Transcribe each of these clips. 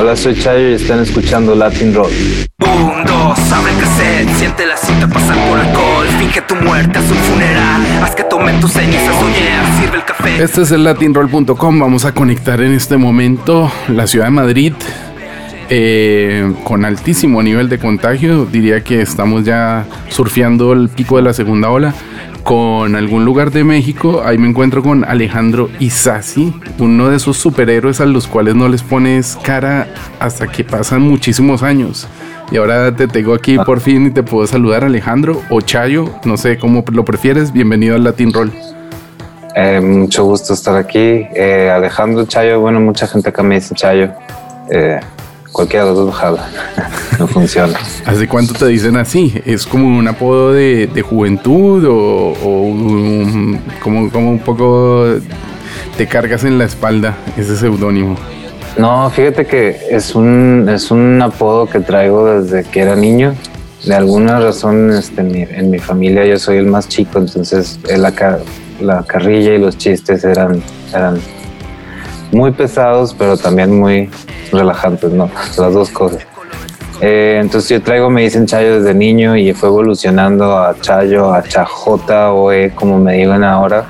Hola, soy Chayo y están escuchando Latin Rock. Un, dos, abre el cassette, siente la pasar por alcohol Finge tu muerte, haz un funeral, haz que tomen tus cenizas, oye, sirve el café Este es el latinroll.com. Vamos a conectar en este momento la ciudad de Madrid eh, con altísimo nivel de contagio. Diría que estamos ya surfeando el pico de la segunda ola. Con algún lugar de México, ahí me encuentro con Alejandro Isasi, uno de esos superhéroes a los cuales no les pones cara hasta que pasan muchísimos años. Y ahora te tengo aquí por fin y te puedo saludar, Alejandro o Chayo, no sé cómo lo prefieres. Bienvenido al Latin Roll. Eh, mucho gusto estar aquí. Eh, Alejandro Chayo, bueno, mucha gente acá me dice Chayo. Eh, cualquiera de los dos jala. no funciona. ¿Hace cuánto te dicen así? ¿Es como un apodo de, de juventud o, o un- como, como un poco te cargas en la espalda ese seudónimo? No, fíjate que es un, es un apodo que traigo desde que era niño. De alguna razón este, en, mi, en mi familia yo soy el más chico, entonces eh, la, la carrilla y los chistes eran, eran muy pesados, pero también muy relajantes, ¿no? Las dos cosas. Eh, entonces yo traigo, me dicen Chayo desde niño y fue evolucionando a Chayo, a Chajota o E, como me digan ahora,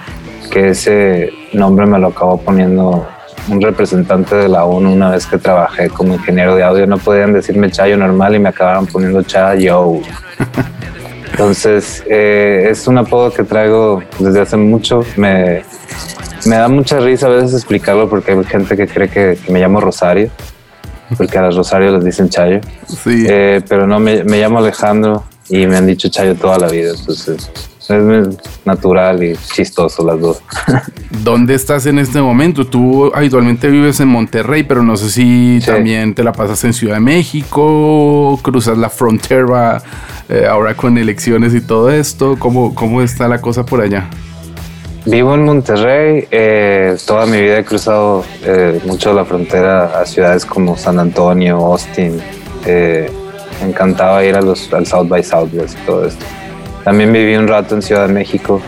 que ese nombre me lo acabó poniendo un representante de la ONU una vez que trabajé como ingeniero de audio. No podían decirme Chayo normal y me acabaron poniendo Chayo. Entonces eh, es un apodo que traigo desde hace mucho. Me, me da mucha risa a veces explicarlo porque hay gente que cree que, que me llamo Rosario, porque a las Rosario les dicen Chayo. Sí. Eh, pero no, me, me llamo Alejandro y me han dicho Chayo toda la vida. Entonces es natural y chistoso las dos. ¿Dónde estás en este momento? Tú habitualmente vives en Monterrey, pero no sé si Sí. también te la pasas en Ciudad de México, cruzas la frontera eh, ahora con elecciones y todo esto. ¿Cómo, ¿Cómo está la cosa por allá? Vivo en Monterrey. eh, toda mi vida he cruzado eh, mucho la frontera a ciudades como San Antonio, Austin. Eh, me encantaba ir a los, al South by Southwest y todo esto. También viví un rato en Ciudad de México,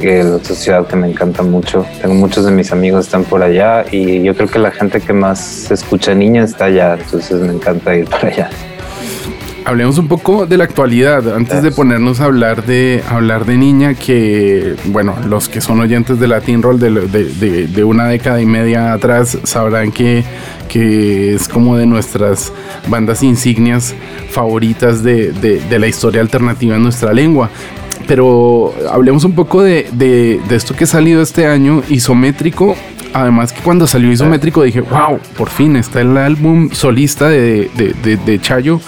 que es otra ciudad que me encanta mucho. Tengo muchos de mis amigos están por allá y yo creo que la gente que más escucha niña está allá, entonces me encanta ir para allá. Hablemos un poco de la actualidad, antes de ponernos a hablar de hablar de niña, que bueno, los que son oyentes de Latin Roll de, de- de- de una década y media atrás sabrán que, que es como de nuestras bandas insignias favoritas de, de- la historia alternativa en nuestra lengua. Pero hablemos un poco de, de- de esto que ha salido este año, isométrico. Además que cuando salió isométrico dije, wow, por fin está el álbum solista de- de Chayo,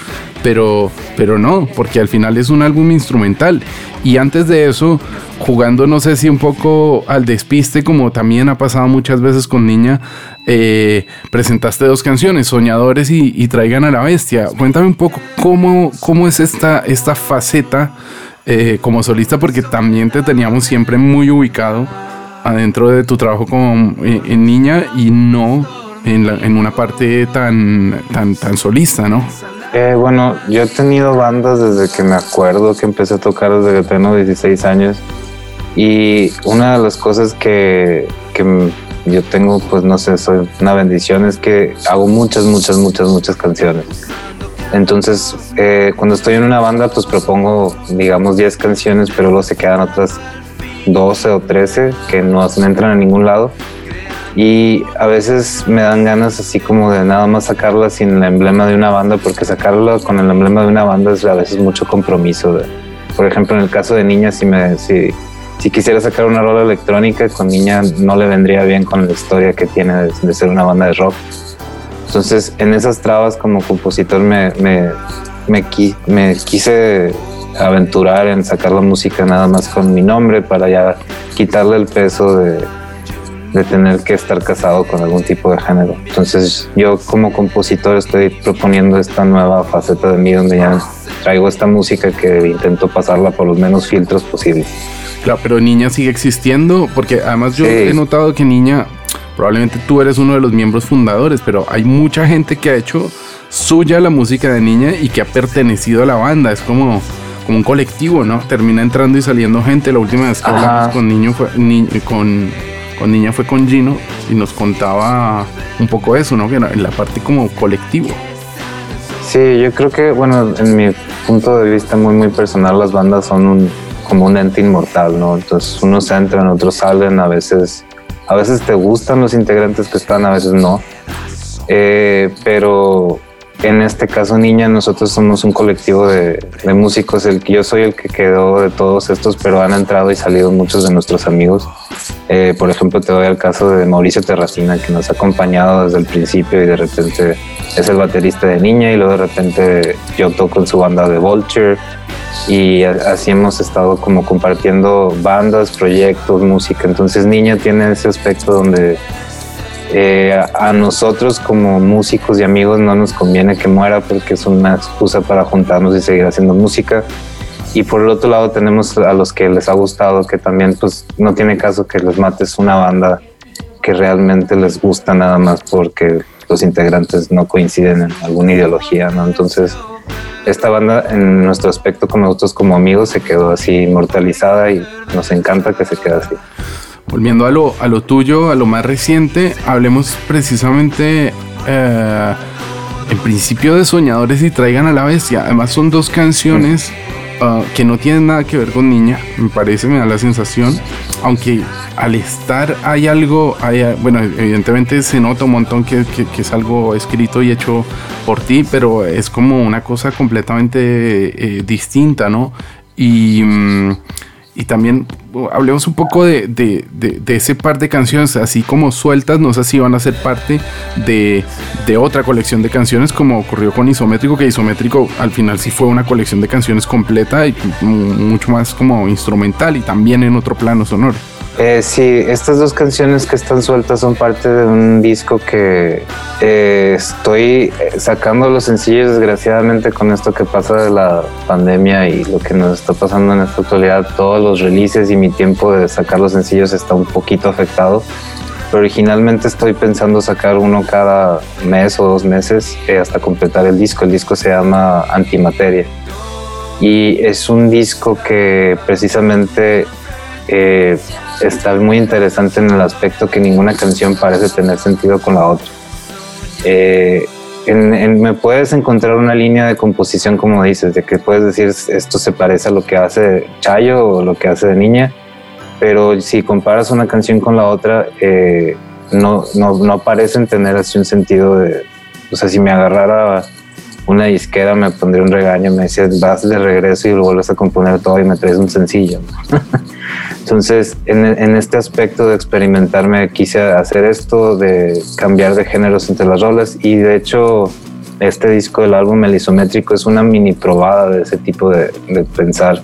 pero, pero no, porque al final es un álbum instrumental. Y antes de eso, jugando no sé si un poco al despiste, como también ha pasado muchas veces con Niña, eh, presentaste dos canciones, Soñadores y, y Traigan a la Bestia. Cuéntame un poco cómo, cómo es esta, esta faceta eh, como solista, porque también te teníamos siempre muy ubicado adentro de tu trabajo como eh, en niña y no en, la- en una parte tan, tan, tan solista, ¿no? Eh, bueno, yo he tenido bandas desde que me acuerdo que empecé a tocar desde que tengo 16 años y una de las cosas que, que yo tengo, pues no sé, soy una bendición es que hago muchas, muchas, muchas, muchas canciones. Entonces, eh, cuando estoy en una banda, pues propongo, digamos, 10 canciones, pero luego se quedan otras 12 o 13 que no entran a ningún lado. Y a veces me dan ganas así como de nada más sacarla sin el emblema de una banda, porque sacarla con el emblema de una banda es a veces mucho compromiso. de- por ejemplo, en el caso de Niña, si, me, si, si quisiera sacar una rola electrónica, con Niña no le vendría bien con la historia que tiene de, de ser una banda de rock. Entonces, en esas trabas como compositor me, me, me, me quise aventurar en sacar la música nada más con mi nombre para ya quitarle el peso de, de tener que estar casado con algún tipo de género. Entonces yo como compositor estoy proponiendo esta nueva faceta de mí donde ya traigo esta música que intento pasarla por los menos filtros posibles. Claro, pero Niña sigue existiendo porque además yo Sí. he notado que Niña, probablemente tú eres uno de los miembros fundadores, pero hay mucha gente que ha hecho suya la música de Niña y que ha pertenecido a la banda. Es como, como un colectivo, ¿no? Termina entrando y saliendo gente. La última vez que Ajá. hablamos con Niño fue, Ni- con, con Niña fue con Gino y nos contaba un poco eso, ¿no? Que era la parte como colectivo. Sí, yo creo que, bueno, en mi punto de vista muy, muy personal, las bandas son un, como un ente inmortal, ¿no? Entonces, unos entran, otros salen, a veces, a veces te gustan los integrantes que están, a veces no. Eh, pero en este caso, Niña, nosotros somos un colectivo de, de músicos. El, yo soy el que quedó de todos estos, pero han entrado y salido muchos de nuestros amigos. Eh, por ejemplo, te doy el caso de Mauricio Terracina, que nos ha acompañado desde el principio y de repente es el baterista de Niña y luego de repente yo toco en su banda de Vulture y así hemos estado como compartiendo bandas, proyectos, música. Entonces Niña tiene ese aspecto donde eh, a nosotros como músicos y amigos no nos conviene que muera porque es una excusa para juntarnos y seguir haciendo música. Y por el otro lado tenemos a los que les ha gustado, que también pues no tiene caso que les mates una banda que realmente les gusta nada más porque los integrantes no coinciden en alguna ideología, ¿no? Entonces, esta banda en nuestro aspecto como nosotros como amigos se quedó así inmortalizada y nos encanta que se quede así. Volviendo a lo, a lo tuyo, a lo más reciente, hablemos precisamente eh, en principio de Soñadores y Traigan a la Bestia. Además son dos canciones ah, que no tienen nada que ver con niña, me parece, me da la sensación. Aunque al estar hay algo, hay, bueno, evidentemente se nota un montón que, que- que es algo escrito y hecho por ti, pero es como una cosa completamente eh, distinta, ¿no? Y... mm, y también uh, hablemos un poco de, de- de- de ese par de canciones, así como sueltas, no sé si van a ser parte de, otra colección de canciones como ocurrió con Isométrico, que Isométrico al final sí fue una colección de canciones completa y mucho más como instrumental y también en otro plano sonoro. Eh, sí, estas dos canciones que están sueltas son parte de un disco que eh, estoy sacando los sencillos desgraciadamente con esto que pasa de la pandemia y lo que nos está pasando en esta actualidad. Todos los releases y mi tiempo de sacar los sencillos está un poquito afectado. Pero originalmente estoy pensando sacar uno cada mes o dos meses eh, hasta completar el disco. El disco se llama Antimateria y es un disco que precisamente eh, está muy interesante en el aspecto que ninguna canción parece tener sentido con la otra. Eh, en- en- me puedes encontrar una línea de composición, como dices, de que puedes decir esto se parece a lo que hace Chayo o lo que hace de niña, pero si comparas una canción con la otra, eh, no, no, no parecen tener así un sentido de, o sea, si me agarrara una disquera me pondría un regaño, me decía, vas de regreso y lo vuelves a componer todo y me traes un sencillo. Entonces, en, en este aspecto de experimentarme, quise hacer esto, de cambiar de géneros entre las rolas y de hecho este disco del álbum El Isométrico es una mini probada de ese tipo de, de pensar,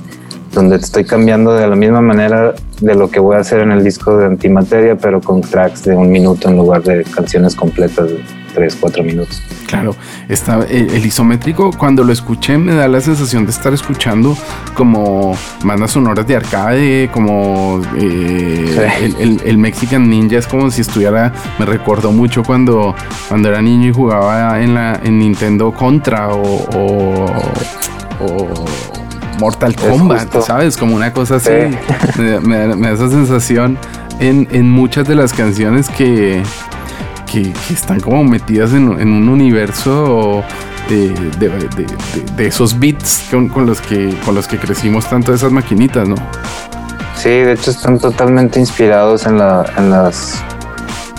donde estoy cambiando de la misma manera de lo que voy a hacer en el disco de Antimateria, pero con tracks de un minuto en lugar de canciones completas de tres, cuatro minutos. Claro, está, el, el isométrico cuando lo escuché me da la sensación de estar escuchando como bandas sonoras de arcade, como eh, Sí. el, el- el Mexican Ninja es como si estuviera, me recordó mucho cuando, cuando era niño y jugaba en la en Nintendo Contra o, o- o Mortal Kombat. ¿sabes? Como una cosa así. Sí. Me, me da esa sensación en, en muchas de las canciones que, que, están como metidas en, un universo de, de- esos beats con, los que, con los que crecimos tanto esas maquinitas, ¿no? Sí, de hecho están totalmente inspirados en, la, en, las,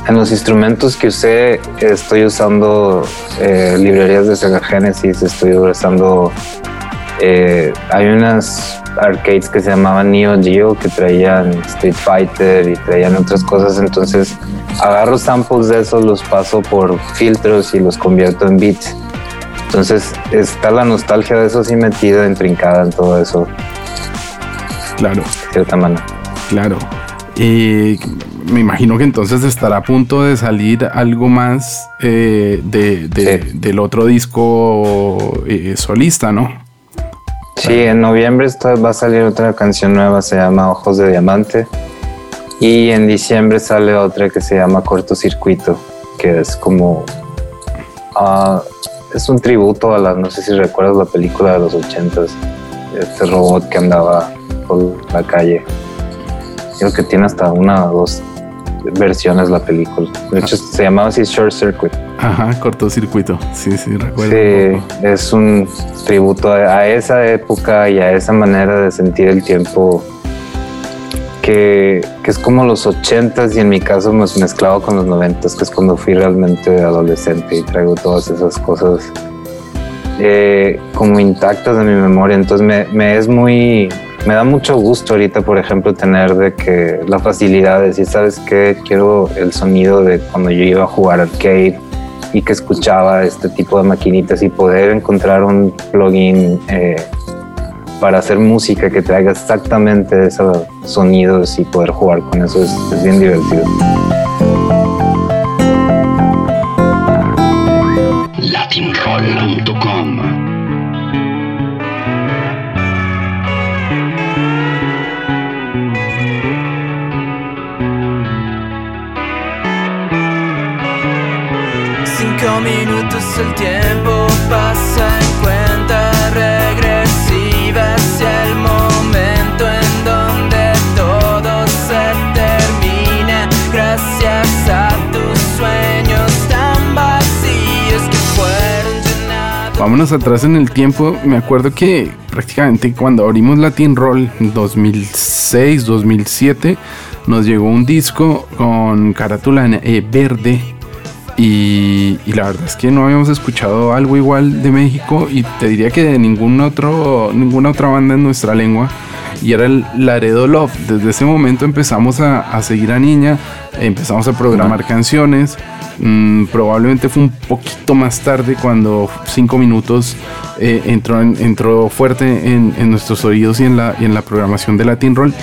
los instrumentos que usé. Estoy usando eh, librerías de Sega Genesis, estoy usando... eh, hay unas arcades que se llamaban Neo Geo que traían Street Fighter y traían otras cosas, entonces agarro samples de esos, los paso por filtros y los convierto en beats. Entonces está la nostalgia de eso así metida, intrincada en todo eso, Claro, de cierta manera. claro. Eh, me imagino que entonces estará a punto de salir algo más eh, de, del otro disco eh, solista, ¿no? Sí, en noviembre va a salir otra canción nueva, se llama Ojos de Diamante. Y en diciembre sale otra que se llama Cortocircuito, que es como... Ah, es un tributo a la, no sé si recuerdas la película de los ochentas, este robot que andaba por la calle. Creo que tiene hasta una o dos versiones la película. De hecho, se llamaba así Short Circuit. Ajá, cortocircuito. Sí, sí, recuerdo. Sí, es un tributo a, esa época y a esa manera de sentir el tiempo que, que, es como los ochentas y en mi caso me mezclado con los noventas, que es cuando fui realmente adolescente y traigo todas esas cosas eh, como intactas de mi memoria. Entonces me, me es muy, me da mucho gusto ahorita, por ejemplo, tener de que la facilidad de decir, ¿sabes qué? Quiero el sonido de cuando yo iba a jugar arcade y que escuchaba este tipo de maquinitas y poder encontrar un plugin eh, para hacer música que traiga exactamente esos sonidos y poder jugar con eso es, es bien divertido. Latinroll.com minutos el tiempo pasa en cuenta regresiva hacia el momento en donde todo se termina gracias a tus sueños tan vacíos que fueron llenados. Vámonos atrás en el tiempo, me acuerdo que prácticamente cuando abrimos Latin Roll en 2006, 2007 nos llegó un disco con carátula eh, verde y, la verdad es que no habíamos escuchado algo igual de México y te diría que de ningún otro, ninguna otra banda en nuestra lengua. Y era el Laredo Love. Desde ese momento empezamos a, seguir a Niña, empezamos a programar canciones. Mm, probablemente fue un poquito más tarde cuando cinco minutos eh, entró, entró fuerte en, nuestros oídos y en, la, y en la programación de Latin Roll.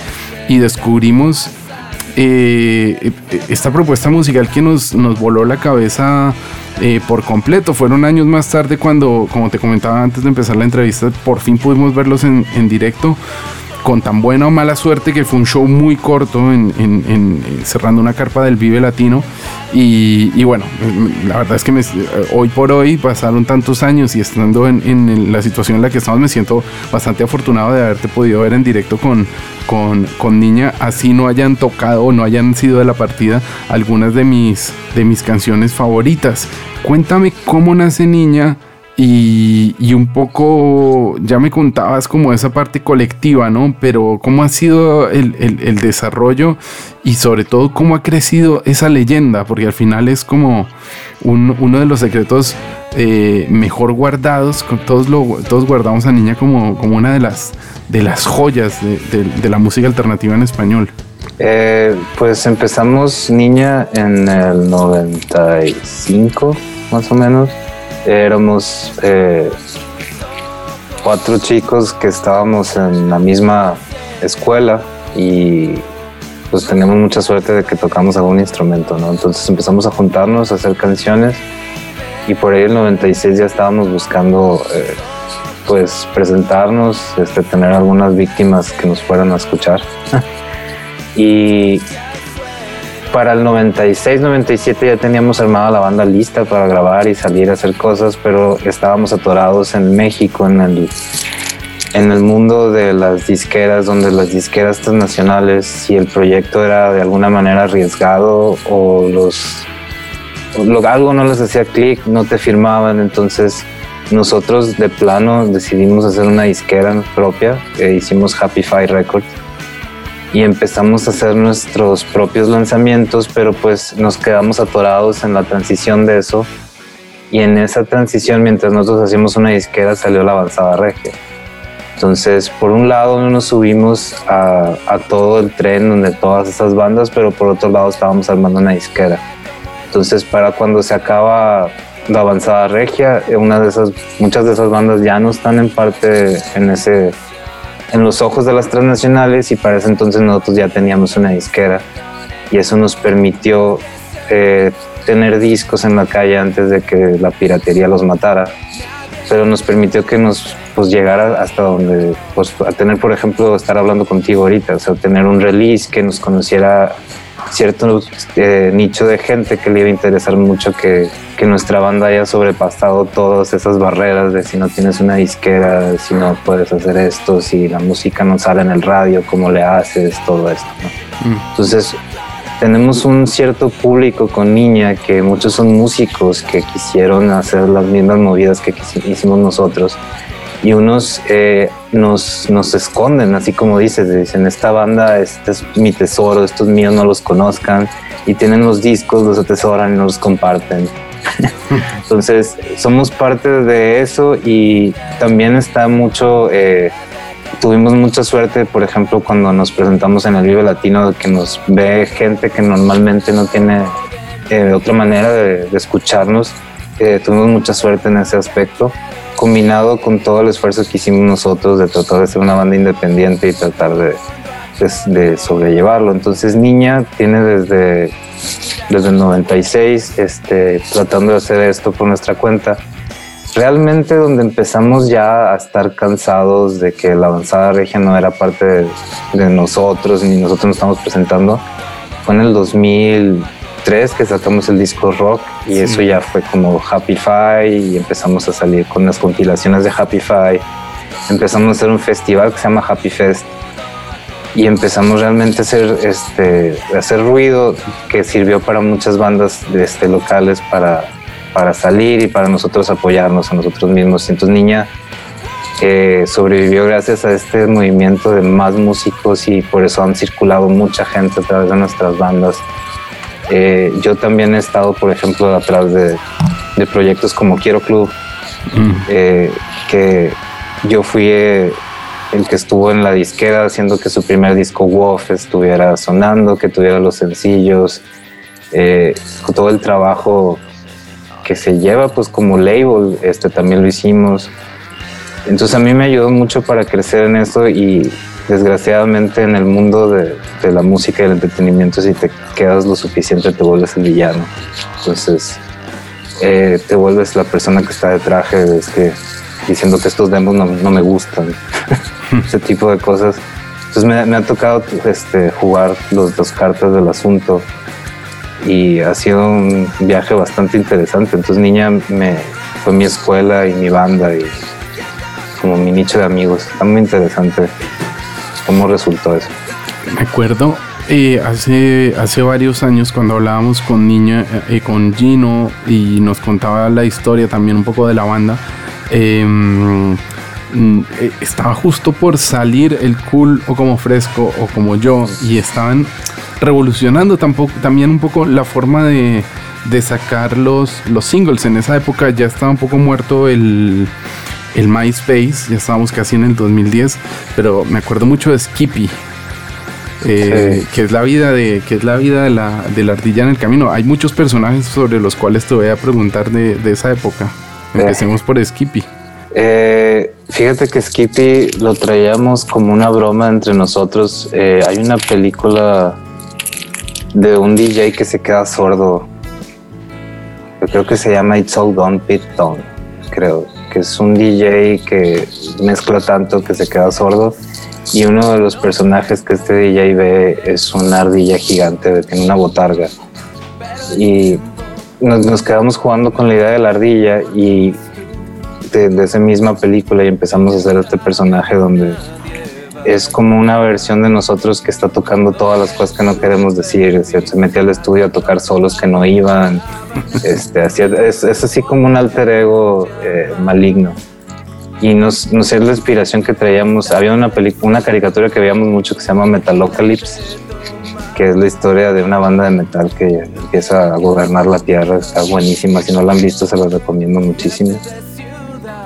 Y descubrimos eh, esta propuesta musical que nos, nos voló la cabeza eh, por completo. Fueron años más tarde cuando, como te comentaba antes de empezar la entrevista, por fin pudimos verlos en, en directo con tan buena o mala suerte que fue un show muy corto en, eh, cerrando una carpa del Vive Latino y, bueno, mm, la verdad es que hoy por hoy pasaron tantos años y estando en, la situación en la que estamos me siento bastante afortunado de haberte podido ver en directo con, con, con Niña, así no hayan tocado o no hayan sido de la partida algunas de mis, de mis canciones favoritas. Cuéntame cómo nace Niña y, un poco, ya me contabas como esa parte colectiva, ¿no? Pero cómo ha sido el, desarrollo y sobre todo cómo ha crecido esa leyenda, porque al final es como uno de los secretos eh, mejor guardados, todos, todos guardamos a Niña como, como una de las, de las joyas de, la música alternativa en español. Eh, pues empezamos Niña en el 95, más o menos éramos eh, cuatro chicos que estábamos en la misma escuela y pues tenemos mucha suerte de que tocamos algún instrumento, ¿no? Entonces empezamos a juntarnos, a hacer canciones y por ahí el 96 ya estábamos buscando eh, pues presentarnos, este, tener algunas víctimas que nos fueran a escuchar. y para el 96, 97 ya teníamos armada la banda lista para grabar y salir a hacer cosas, pero estábamos atorados en México, en el, en el mundo de las disqueras, donde las disqueras transnacionales, si el proyecto era de alguna manera arriesgado o los algo no les hacía clic, no te firmaban, entonces nosotros de plano decidimos hacer una disquera propia, e hicimos Happy Five Records y empezamos a hacer nuestros propios lanzamientos, pero pues nos quedamos atorados en la transición de eso. Y en esa transición, mientras nosotros hacíamos una disquera, salió la avanzada regia. Entonces, por un lado no nos subimos a, a, todo el tren donde todas esas bandas, pero por otro lado estábamos armando una disquera. Entonces, para cuando se acaba la avanzada regia, una de esas, muchas de esas bandas ya no están en parte en ese en los ojos de las transnacionales y para ese entonces nosotros ya teníamos una disquera y eso nos permitió eh, tener discos en la calle antes de que la piratería los matara, pero nos permitió que nos pues llegara hasta donde, pues a tener por ejemplo, estar hablando contigo ahorita, o sea, tener un release que nos conociera cierto eh, nicho de gente que le iba a interesar mucho que, que, nuestra banda haya sobrepasado todas esas barreras de si no tienes una disquera, si no puedes hacer esto, si la música no sale en el radio, cómo le haces, todo esto. Mm. Entonces, tenemos un cierto público con niña que muchos son músicos que quisieron hacer las mismas movidas que hicimos nosotros y unos eh, nos, nos esconden, así como dices, dicen, esta banda, este es mi tesoro, estos míos no los conozcan y tienen los discos, los atesoran y no los comparten. Entonces, somos parte de eso y también está mucho... Eh, tuvimos mucha suerte, por ejemplo, cuando nos presentamos en el Vive Latino, que nos ve gente que normalmente no tiene eh, otra manera de, escucharnos. Eh, tuvimos mucha suerte en ese aspecto, combinado con todo el esfuerzo que hicimos nosotros de tratar de ser una banda independiente y tratar de, de, sobrellevarlo. Entonces, Niña tiene desde, desde el 96 este, tratando de hacer esto por nuestra cuenta realmente donde empezamos ya a estar cansados de que la avanzada regia no era parte de, nosotros ni nosotros nos estamos presentando fue en el 2003 que sacamos el disco rock y eso ya fue como Happy Five y empezamos a salir con las compilaciones de Happy Five empezamos a hacer un festival que se llama Happy Fest y empezamos realmente a hacer este a hacer ruido que sirvió para muchas bandas este, locales para para salir y para nosotros apoyarnos a nosotros mismos. Entonces Niña eh, sobrevivió gracias a este movimiento de más músicos y por eso han circulado mucha gente a través de nuestras bandas. Eh, yo también he estado, por ejemplo, atrás de, de proyectos como Quiero Club, mm. eh, que yo fui el que estuvo en la disquera haciendo que su primer disco Wolf estuviera sonando, que tuviera los sencillos, todo el trabajo que se lleva pues como label, este también lo hicimos. Entonces a mí me ayudó mucho para crecer en eso y desgraciadamente en el mundo de, la música y el entretenimiento si te quedas lo suficiente te vuelves el villano. Entonces eh, te vuelves la persona que está de traje, diciendo que estos demos no, me gustan, ese tipo de cosas. Entonces me, ha tocado este, jugar los dos cartas del asunto y ha sido un viaje bastante interesante. Entonces Niña me, fue mi escuela y mi banda y como mi nicho de amigos. Está muy interesante cómo resultó eso. Me acuerdo eh, hace, hace varios años cuando hablábamos con Niña, y eh, con Gino y nos contaba la historia también un poco de la banda. Em, eh, estaba justo por salir el cool o como fresco o como yo y estaban revolucionando tampoco, también un poco la forma de, sacar los, los singles. En esa época ya estaba un poco muerto el, el MySpace, ya estábamos casi en el 2010, pero me acuerdo mucho de Skippy. Eh, que es la vida de que es la vida de la, de la ardilla en el camino. Hay muchos personajes sobre los cuales te voy a preguntar de, esa época. Empecemos por Skippy. Eh, fíjate que Skippy lo traíamos como una broma entre nosotros. Eh, hay una película de un DJ que se queda sordo. Yo creo que se llama It's All Gone Pit Tone, creo, que es un DJ que mezcla tanto que se queda sordo. Y uno de los personajes que este DJ ve es una ardilla gigante, tiene una botarga. Y nos, quedamos jugando con la idea de la ardilla y de, de esa misma película y empezamos a hacer este personaje donde es como una versión de nosotros que está tocando todas las cosas que no queremos decir. Se metió al estudio a tocar solos que no iban. Este, es, así como un alter ego eh, maligno. Y nos, nos es la inspiración que traíamos. Había una una caricatura que veíamos mucho que se llama Metalocalypse, que es la historia de una banda de metal que empieza a gobernar la tierra. Está buenísima. Si no la han visto, se la recomiendo muchísimo.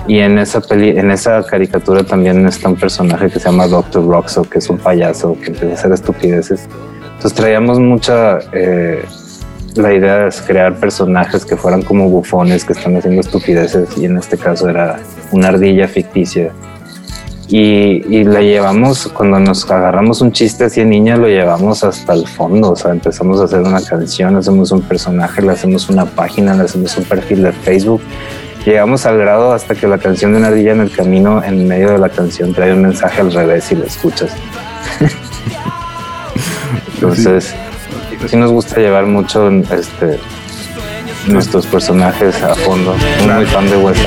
Y en esa peli, en esa caricatura también está un personaje que se llama Dr. Roxo, que es un payaso que empieza a hacer estupideces. Entonces traíamos mucha eh, la idea de crear personajes que fueran como bufones que están haciendo estupideces y en este caso era una ardilla ficticia y, y la llevamos, cuando nos agarramos un chiste así de niña, lo llevamos hasta el fondo, o sea, empezamos a hacer una canción, hacemos un personaje, le hacemos una página, le hacemos un perfil de Facebook. Llegamos al grado hasta que la canción de una ardilla en el camino, en medio de la canción, trae un mensaje al revés y lo escuchas. Entonces, sí nos gusta llevar mucho este, nuestros personajes a fondo. Soy muy fan de West.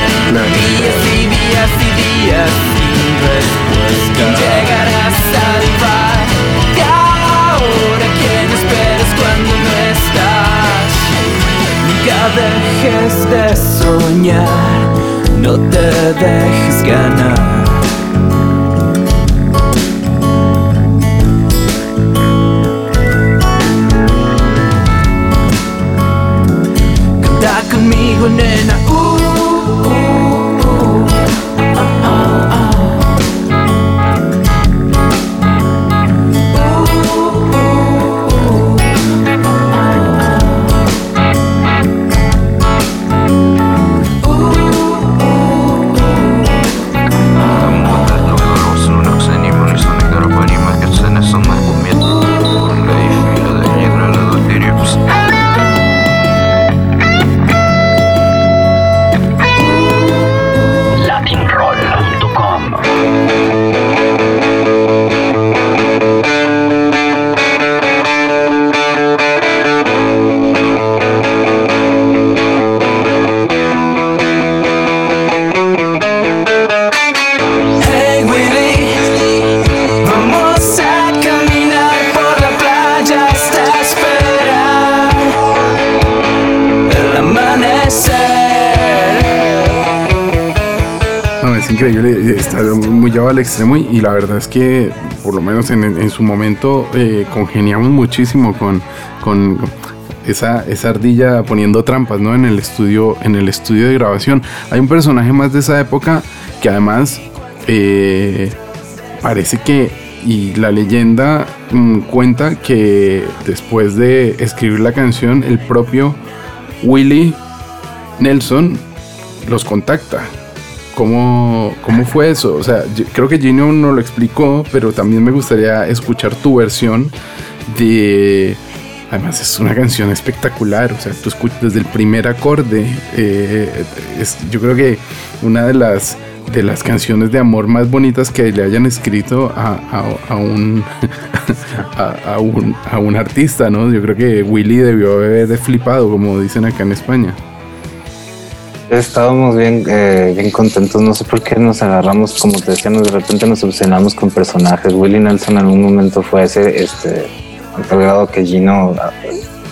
Y dejes de soñar. No te dejes ganar. Y, la verdad es que por lo menos en, en su momento eh, congeniamos muchísimo con, con esa, esa ardilla poniendo trampas ¿no? en, el estudio, en el estudio de grabación. Hay un personaje más de esa época que además eh, parece que, y la leyenda mm, cuenta que después de escribir la canción, el propio Willie Nelson los contacta. ¿Cómo, ¿Cómo fue eso? O sea, creo que Gino no lo explicó, pero también me gustaría escuchar tu versión de... Además es una canción espectacular, o sea, tú escuchas desde el primer acorde, eh, yo creo que una de las, de las canciones de amor más bonitas que le hayan escrito a, a- un, a, un, a un artista, ¿no? Yo creo que Willy debió haber flipado, como dicen acá en España. Estábamos bien, eh, bien contentos, no sé por qué nos agarramos, como te decía, nos- de repente nos obsesionamos con personajes. Willie Nelson en algún momento fue ese, este, al grado que Gino ah,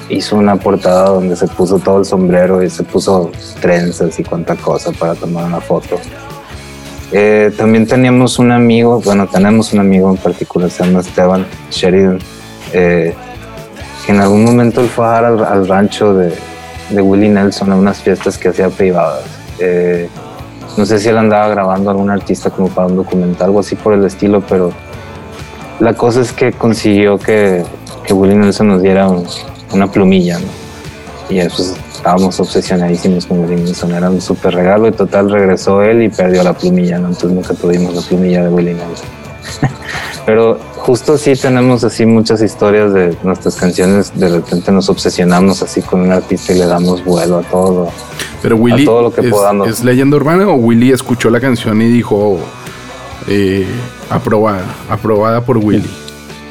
hizo una portada donde se puso todo el sombrero y se puso trenzas y cuánta cosa para tomar una foto. Eh, también teníamos un amigo, bueno, tenemos un amigo en particular, se llama Esteban Sheridan, eh, que en algún momento él fue a al, al rancho de, de Willie Nelson a unas fiestas que hacía privadas. Eh, no sé si él andaba grabando a algún artista como para un documental, algo así por el estilo, pero la cosa es que consiguió que, que Willie Nelson nos diera un- una plumilla. Y eso es- estábamos obsesionadísimos con Willie Nelson, era un súper regalo y total regresó él y perdió la plumilla, ¿no? Entonces nunca tuvimos la plumilla de Willie Nelson. Pero justo sí tenemos así muchas historias de nuestras canciones, de repente nos obsesionamos así con un artista y le damos vuelo a todo. Pero Willy todo lo que es, podamos. ¿es leyenda urbana o Willy escuchó la canción y dijo eh, aprobada, aprobada por Willy?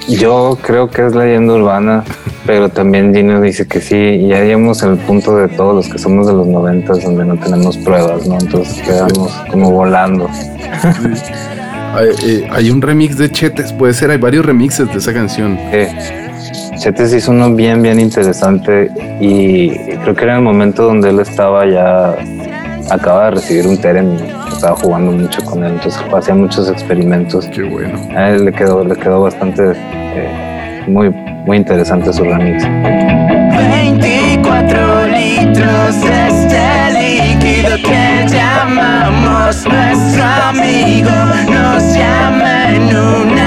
Yo creo que es leyenda urbana, pero también Gino dice que sí, ya llegamos al punto de todos los que somos de los noventas donde no tenemos pruebas, ¿no? Entonces quedamos como volando. Hay, eh, hay un remix de Chetes, puede ser, hay varios remixes de esa canción. Eh, Chetes hizo uno bien, bien interesante y creo que era el momento donde él estaba ya, acaba de recibir un Teren y estaba jugando mucho con él, entonces hacía muchos experimentos. Qué bueno. A él le quedó, le quedó bastante, eh, muy, muy interesante su remix. 24 litros de este líquido que nuestro amigo nos llama en una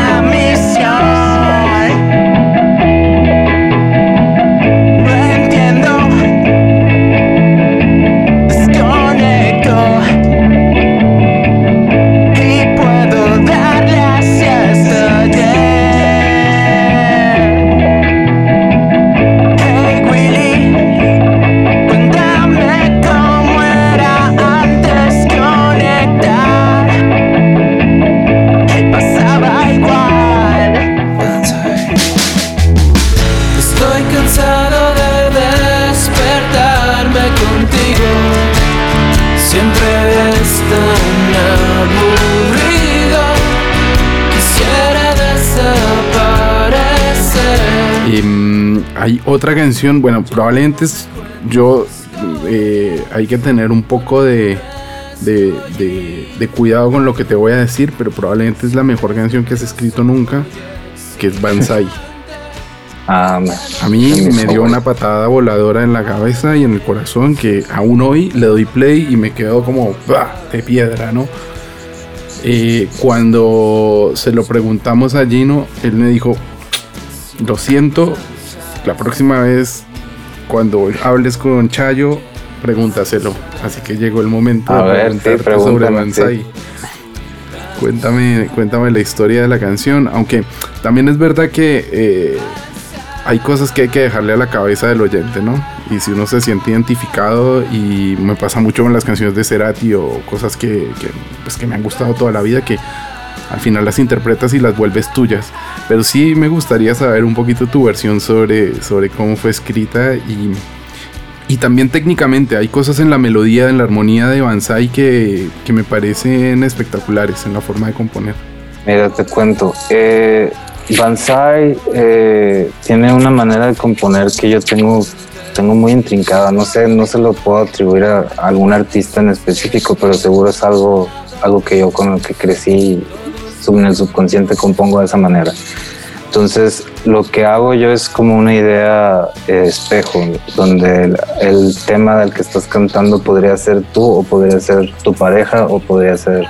hay otra canción, bueno, probablemente yo eh, hay que tener un poco de, de, de- de cuidado con lo que te voy a decir, pero probablemente es la mejor canción que has escrito nunca, que es Banzai. Ah, A mí me dio una patada voladora en la cabeza y en el corazón que aún hoy le doy play y me quedo como ¡bah! de piedra, ¿no? Eh, cuando se lo preguntamos a Gino, él me dijo, lo siento, la próxima vez cuando hables con Chayo, pregúntaselo. Así que llegó el momento A de ver, sí, preguntarte sobre pregúntame, Banzai. sí. Cuéntame, cuéntame la historia de la canción, aunque también es verdad que eh, hay cosas que hay que dejarle a la cabeza del oyente, ¿no? Y si uno se siente identificado y me pasa mucho con las canciones de Cerati o cosas que, que, pues, que me han gustado toda la vida que al final las interpretas y las vuelves tuyas. Pero sí me gustaría saber un poquito tu versión sobre, sobre cómo fue escrita y, y también técnicamente hay cosas en la melodía, en la armonía de Banzai que, que me parecen espectaculares en la forma de componer. Mira, te cuento. Eh, Banzai eh, tiene una manera de componer que yo tengo, tengo muy intrincada. No sé, no se lo puedo atribuir a algún artista en específico, pero seguro es algo, algo que yo con lo que crecí en el subconsciente compongo de esa manera. Entonces, lo que hago yo es como una idea eh, espejo, donde el, el tema del que estás cantando podría ser tú, o podría ser tu pareja, o podría ser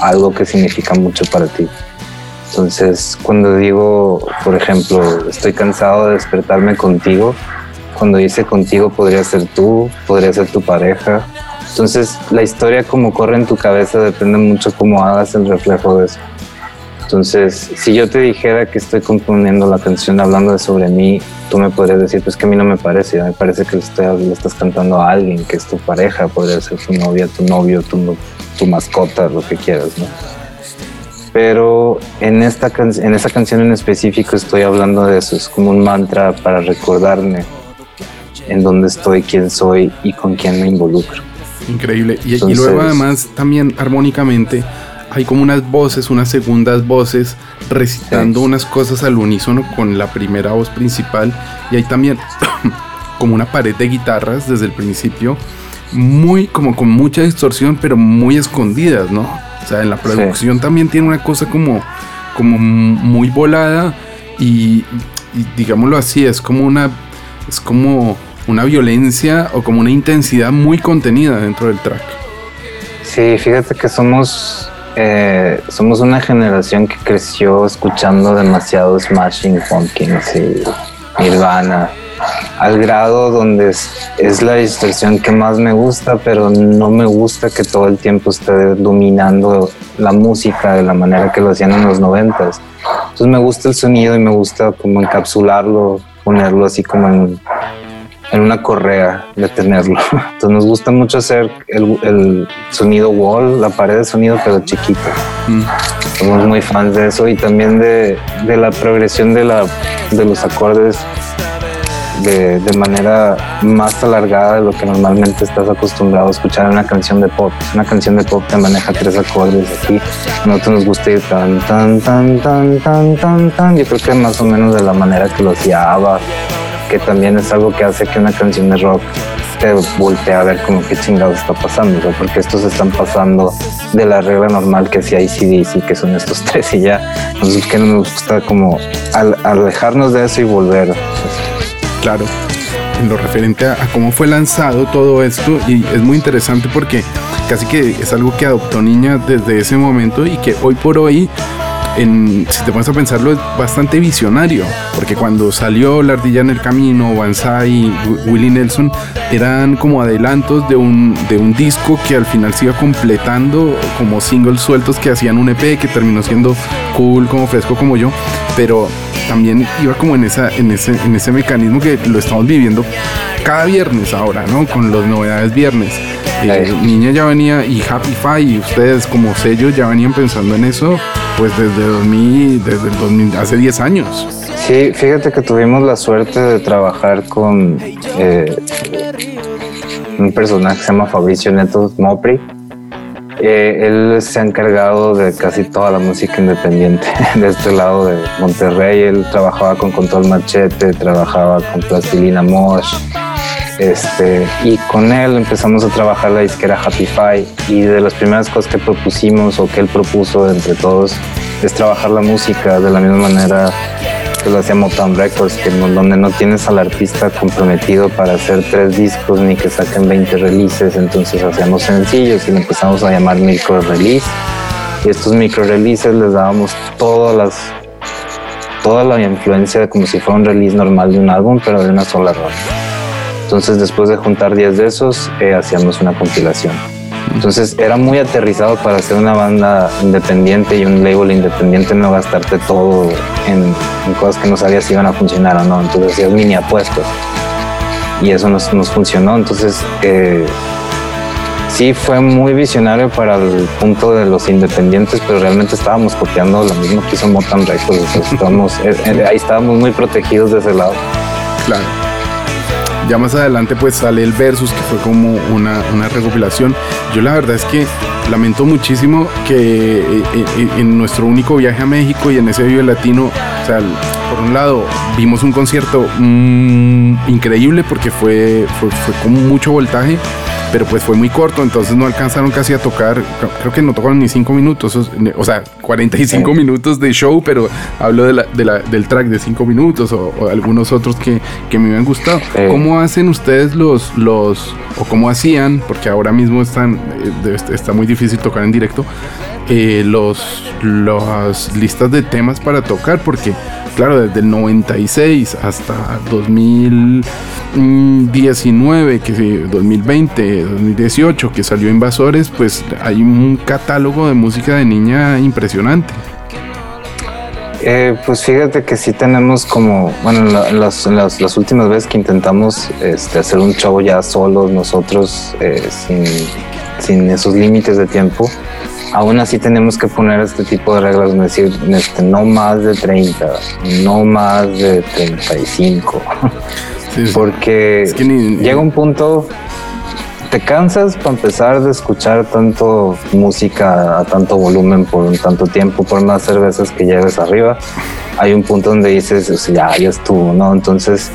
algo que significa mucho para ti. Entonces, cuando digo, por ejemplo, estoy cansado de despertarme contigo, cuando dice contigo podría ser tú, podría ser tu pareja. Entonces, la historia como corre en tu cabeza depende mucho cómo hagas el reflejo de eso. Entonces, si yo te dijera que estoy componiendo la canción hablando de sobre mí, tú me podrías decir, pues que a mí no me parece, me parece que le, estoy- le estás cantando a alguien, que es tu pareja, podría ser tu novia, tu novio, tu, tu mascota, lo que quieras, ¿no? Pero en, esta can- en esa canción en específico estoy hablando de eso, es como un mantra para recordarme en dónde estoy, quién soy y con quién me involucro. Increíble. Y, y Entonces- luego además también armónicamente hay como unas voces, unas segundas voces recitando Sí. unas cosas al unísono con la primera voz principal y hay también como una pared de guitarras desde el principio muy como con mucha distorsión pero muy escondidas, ¿no? O sea, en la producción también tiene una cosa como como muy volada y, y digámoslo así, es como una es como una violencia o como una intensidad muy contenida dentro del track. Sí, fíjate que somos, eh, somos una generación que creció escuchando demasiado Smashing Pumpkins y Nirvana, al grado donde es, la distorsión que más me gusta, pero no me gusta que todo el tiempo esté dominando la música de la manera que lo hacían en los noventas. Entonces me gusta el sonido y me gusta como encapsularlo, ponerlo así como en, en una correa, detenerlo. Entonces nos gusta mucho hacer el, el sonido wall, la pared de sonido, pero chiquita. Mm. Somos muy fans de eso y también de, de la progresión de, la, de los acordes de, de manera más alargada de lo que normalmente estás acostumbrado a escuchar en una canción de pop. Una canción de pop te maneja tres acordes aquí. A nosotros nos gusta ir tan, tan, tan, tan, tan, tan, tan. Yo creo que más o menos de la manera que lo hacía que también es algo que hace que una canción de rock te voltea a ver como qué chingados está pasando, o sea, porque estos están pasando de la regla normal que hacía ICDC, que son estos tres y ya. Entonces, que nos gusta como al- alejarnos de eso y volver. Claro, en lo referente a, a cómo fue lanzado todo esto, y es muy interesante porque casi que es algo que adoptó Niña desde ese momento y que hoy por hoy, en, si te pones a pensarlo, es bastante visionario, porque cuando salió La Ardilla en el Camino, Banzai, Wi- Willie Nelson, eran como adelantos de un, de un disco que al final se iba completando como singles sueltos que hacían un EP que terminó siendo cool, como fresco como yo, pero también iba como en, esa, en, ese, en ese mecanismo que lo estamos viviendo cada viernes ahora, ¿no? Con las novedades viernes. Eh, Niña ya venía y Happy Five y ustedes como sellos ya venían pensando en eso pues desde 2000, desde el 2000, hace 10 años. Sí, fíjate que tuvimos la suerte de trabajar con eh, un personaje que se llama Fabricio Neto Mopri. Eh, él se ha encargado de casi toda la música independiente de este lado de Monterrey. Él trabajaba con Control Machete, trabajaba con Plastilina Mosh. Este, y con él empezamos a trabajar la disquera Happy Five y de las primeras cosas que propusimos o que él propuso entre todos es trabajar la música de la misma manera que lo hacía Motown Records, que donde no tienes al artista comprometido para hacer tres discos ni que saquen 20 releases, entonces hacíamos sencillos y le empezamos a llamar micro release. Y estos micro releases les dábamos todas las toda la influencia como si fuera un release normal de un álbum, pero de una sola ronda. Entonces después de juntar 10 de esos, eh, hacíamos una compilación. Entonces era muy aterrizado para hacer una banda independiente y un label independiente, no gastarte todo en, cosas que no sabías si iban a funcionar o no. Entonces hacías mini apuestas. Y eso nos, nos funcionó. Entonces eh, sí fue muy visionario para el punto de los independientes, pero realmente estábamos copiando lo mismo que hizo Motown Records. estábamos, eh, eh, ahí estábamos muy protegidos de ese lado. Claro. Ya más adelante pues sale el Versus, que fue como una, una recopilación. Yo la verdad es que lamento muchísimo que eh, eh, en nuestro único viaje a México y en ese Vive Latino, o sea, por un lado vimos un concierto mmm, increíble porque fue, fue, fue con mucho voltaje pero pues fue muy corto, entonces no alcanzaron casi a tocar, creo que no tocaron ni cinco minutos, o sea, 45 minutos de show, pero hablo de la, de la, del track de cinco minutos o, o algunos otros que, que, me han gustado. ¿Cómo hacen ustedes los, los, o cómo hacían, porque ahora mismo están, eh, está muy difícil tocar en directo, eh, los, las listas de temas para tocar? Porque claro, desde el 96 hasta 2019, que 2020, 2018, que salió Invasores, pues hay un catálogo de música de niña impresionante. Eh, pues fíjate que sí tenemos como, bueno, las, las, las últimas veces que intentamos este, hacer un show ya solos nosotros, eh, sin, sin esos límites de tiempo, aún así tenemos que poner este tipo de reglas, es decir, este, no más de 30, no más de 35. Sí, Porque es que ni, llega un punto, te cansas para empezar de escuchar tanto música a tanto volumen por un tanto tiempo, por más cervezas que lleves arriba. Hay un punto donde dices, o sea, ya, ya estuvo, ¿no? Entonces,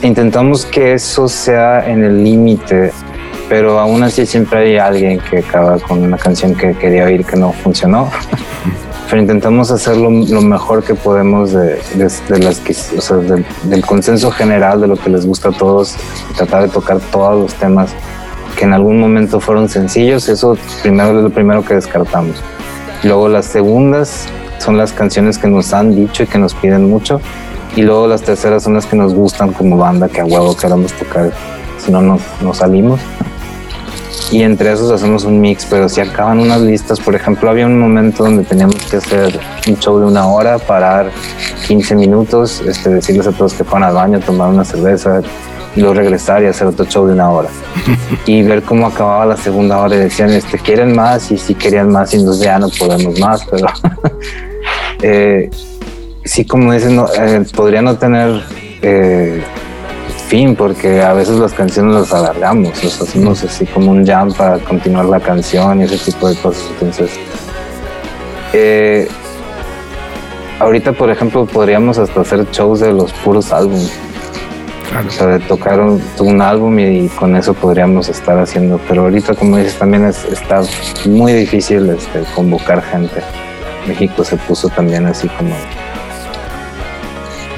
intentamos que eso sea en el límite pero aún así siempre hay alguien que acaba con una canción que quería oír que no funcionó. pero intentamos hacerlo lo mejor que podemos de, de, de las que, o sea, de, del consenso general de lo que les gusta a todos tratar de tocar todos los temas que en algún momento fueron sencillos. Eso primero es lo primero que descartamos. Luego las segundas son las canciones que nos han dicho y que nos piden mucho. Y luego las terceras son las que nos gustan como banda, que a huevo queremos tocar, si no, no, salimos y entre esos hacemos un mix, pero si acaban unas listas, por ejemplo, había un momento donde teníamos que hacer un show de una hora, parar 15 minutos, este, decirles a todos que fueran al baño, tomar una cerveza y luego regresar y hacer otro show de una hora y ver cómo acababa la segunda hora y decían, este, quieren más y si querían más y entonces ya no podemos más, pero eh, sí, como dicen, no, eh, podría no tener... Eh, fin, porque a veces las canciones las alargamos, los hacemos así como un jam para continuar la canción y ese tipo de cosas. Entonces, eh, ahorita, por ejemplo, podríamos hasta hacer shows de los puros álbumes. O sea, de tocar un, un, álbum y con eso podríamos estar haciendo. Pero ahorita, como dices, también es, está muy difícil este, convocar gente. México se puso también así como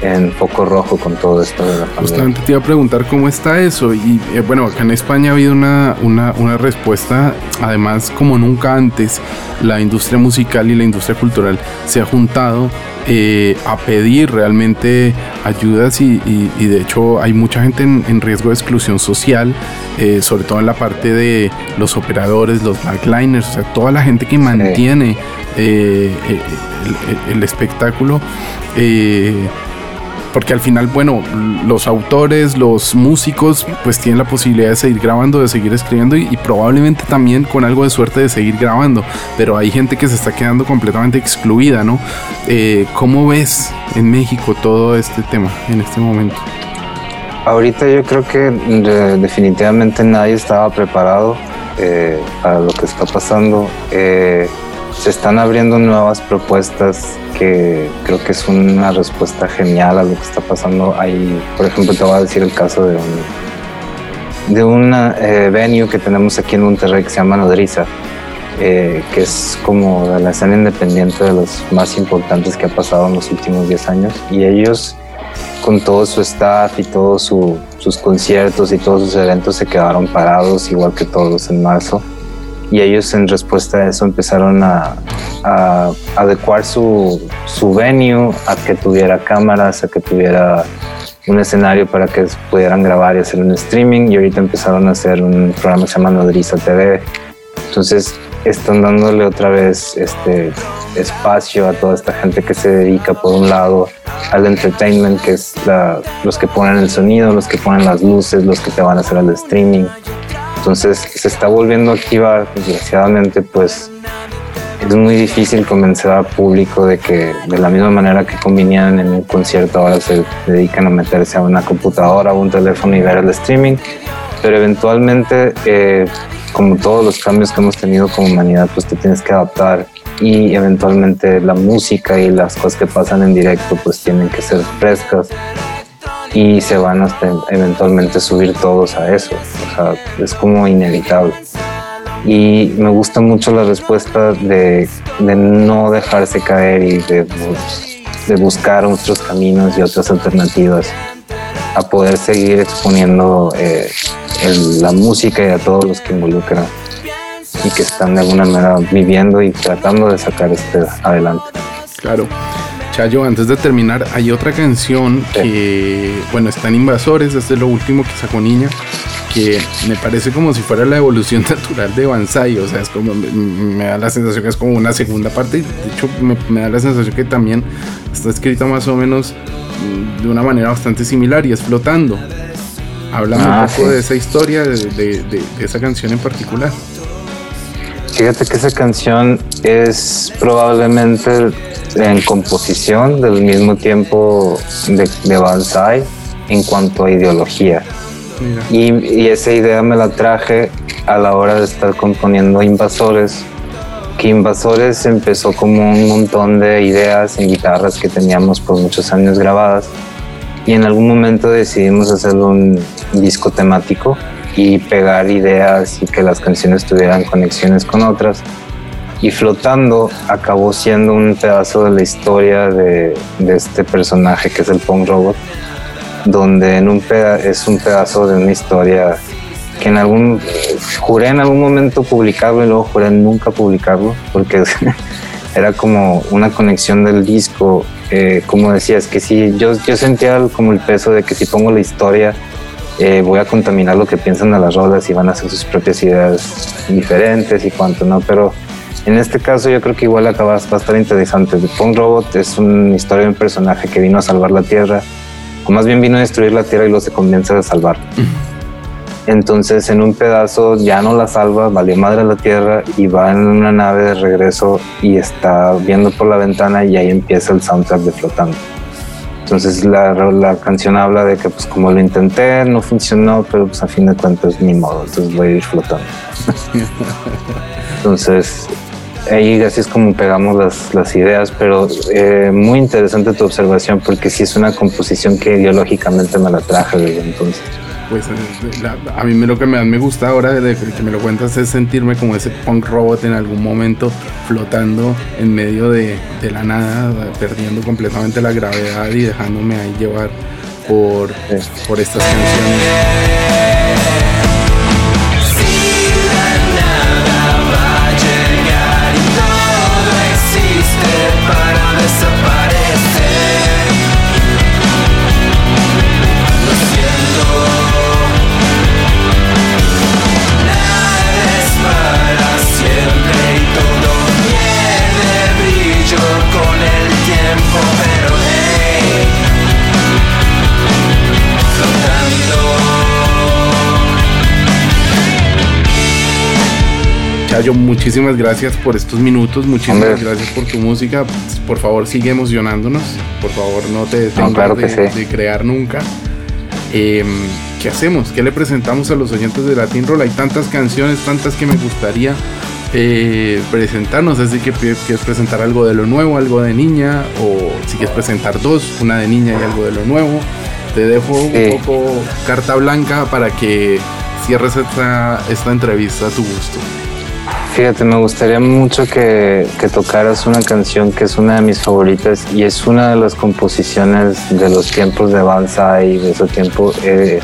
en foco rojo con todo esto de la pandemia. Justamente te iba a preguntar cómo está eso. Y eh, bueno, acá en España ha habido una, una, una, respuesta, además como nunca antes, la industria musical y la industria cultural se ha juntado eh, a pedir realmente ayudas y, y, y, de hecho hay mucha gente en, en riesgo de exclusión social, eh, sobre todo en la parte de los operadores, los backliners, o sea, toda la gente que mantiene eh, el, el, el, espectáculo porque al final, bueno, los autores, los músicos, pues tienen la posibilidad de seguir grabando, de seguir escribiendo y, probablemente también con algo de suerte de seguir grabando, pero hay gente que se está quedando completamente excluida, ¿no? Eh, ¿Cómo ves en México todo este tema en este momento? Ahorita yo creo que definitivamente nadie estaba preparado eh, para lo que está pasando. Eh, se están abriendo nuevas propuestas que creo que es una respuesta genial a lo que está pasando. Ahí, por ejemplo, te voy a decir el caso de un, de una eh, venue que tenemos aquí en Monterrey que se llama Nodriza, que es como la escena independiente de los más importantes que ha pasado en los últimos 10 años. Y ellos con todo su staff y todos sus conciertos y todos sus eventos se quedaron parados, igual que todos en marzo. Y ellos en respuesta a eso empezaron a, adecuar su, su venue a que tuviera cámaras, a que tuviera un escenario para que pudieran grabar y hacer un streaming. Y ahorita empezaron a hacer un programa que se llama Nodriza TV. Entonces están dándole otra vez este espacio a toda esta gente que se dedica por un lado al entertainment, que es los que ponen el sonido, los que ponen las luces, los que te van a hacer el streaming. Entonces se está volviendo a activar, desgraciadamente pues es muy difícil convencer al público de que de la misma manera que convenían en un concierto ahora se dedican a meterse a una computadora o un teléfono y ver el streaming, pero eventualmente eh, como todos los cambios que hemos tenido como humanidad pues te tienes que adaptar. Y eventualmente la música y las cosas que pasan en directo pues tienen que ser frescas y se van a eventualmente subir todos a eso. Es como inevitable. Y me gusta mucho la respuesta de, de no dejarse caer y de, de, buscar otros caminos y otras alternativas a poder seguir exponiendo eh, la música y a todos los que involucran y que están de alguna manera viviendo y tratando de sacar este adelante. Claro. Chayo, antes de terminar, hay otra canción que, bueno, están Invasores, este es lo último que sacó Niña, que me parece como si fuera la evolución natural de Banzai, o sea, es como, me, da la sensación que es como una segunda parte, de hecho me, da la sensación que también está escrita más o menos mm, de una manera bastante similar y es flotando. Hablando un ah, poco de esa historia, de esa canción en particular. Fíjate que esa canción es probablemente en composición del mismo tiempo de, de Banzai en cuanto a ideología. Y, esa idea me la traje a la hora de estar componiendo Invasores, que Invasores empezó como un montón de ideas en guitarras que teníamos por muchos años grabadas y en algún momento decidimos hacer un disco temático y pegar ideas y que las canciones tuvieran conexiones con otras. Y Flotando acabó siendo un pedazo de la historia de, de este personaje que es el Punk Robot, donde en un es un pedazo de una historia que en algún juré en algún momento publicarlo y luego juré nunca publicarlo porque era como una conexión del disco eh, como decías que si yo, yo sentía como el peso de que si pongo la historia eh, voy a contaminar lo que piensan de las rolas y van a hacer sus propias ideas diferentes y cuanto, ¿no? Pero en este caso yo creo que igual acabas va a estar interesante. The Punk Robot es una historia de un personaje que vino a salvar la Tierra, o más bien vino a destruir la Tierra y luego se convence de salvar. Entonces en un pedazo ya no la salva, valió madre la Tierra y va en una nave de regreso y está viendo por la ventana y ahí empieza el soundtrack de Flotando. Entonces la, la, canción habla de que pues como lo intenté, no funcionó, pero pues a fin de cuentas ni modo, entonces voy a ir flotando. entonces ahí así es como pegamos las, las ideas, pero eh, muy interesante tu observación porque sí es una composición que ideológicamente me la traje desde entonces pues a mí lo que me, me gusta ahora de que me lo cuentas es sentirme como ese punk robot en algún momento flotando en medio de, de la nada, perdiendo completamente la gravedad y dejándome ahí llevar por, por estas canciones. Chayo, muchísimas gracias por estos minutos, muchísimas gracias por tu música. Por favor, sigue emocionándonos. Por favor, no te detengas de, crear nunca. Em, ¿Qué hacemos? ¿Qué le presentamos a los oyentes de Latin Roll? Hay tantas canciones, tantas que me gustaría eh, presentarnos. Así que quieres presentar algo de lo nuevo, algo de niña, o si quieres presentar dos, una de niña y algo de lo nuevo. Te dejo un poco carta blanca para que cierres esta, esta entrevista a tu gusto. Fíjate, me gustaría mucho que, tocaras una canción que es una de mis favoritas y es una de las composiciones de los tiempos de y de ese tiempo. Eh,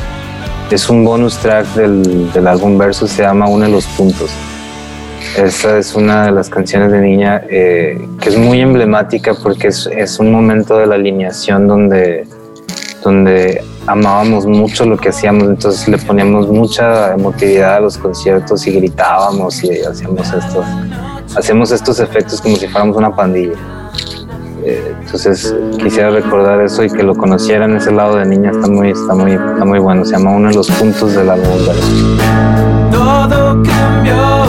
es un bonus track del, del álbum Verso, se llama Une los Puntos. Esta es una de las canciones de niña eh, que es muy emblemática porque es, es, un momento de la alineación donde, donde amábamos mucho lo que hacíamos, entonces le poníamos mucha emotividad a los conciertos y gritábamos y hacíamos estos, hacíamos estos efectos como si fuéramos una pandilla. Eh, entonces quisiera recordar eso y que lo conocieran ese lado de niña está muy, está muy, está muy bueno. Se llama uno de los puntos del álbum. Todo cambió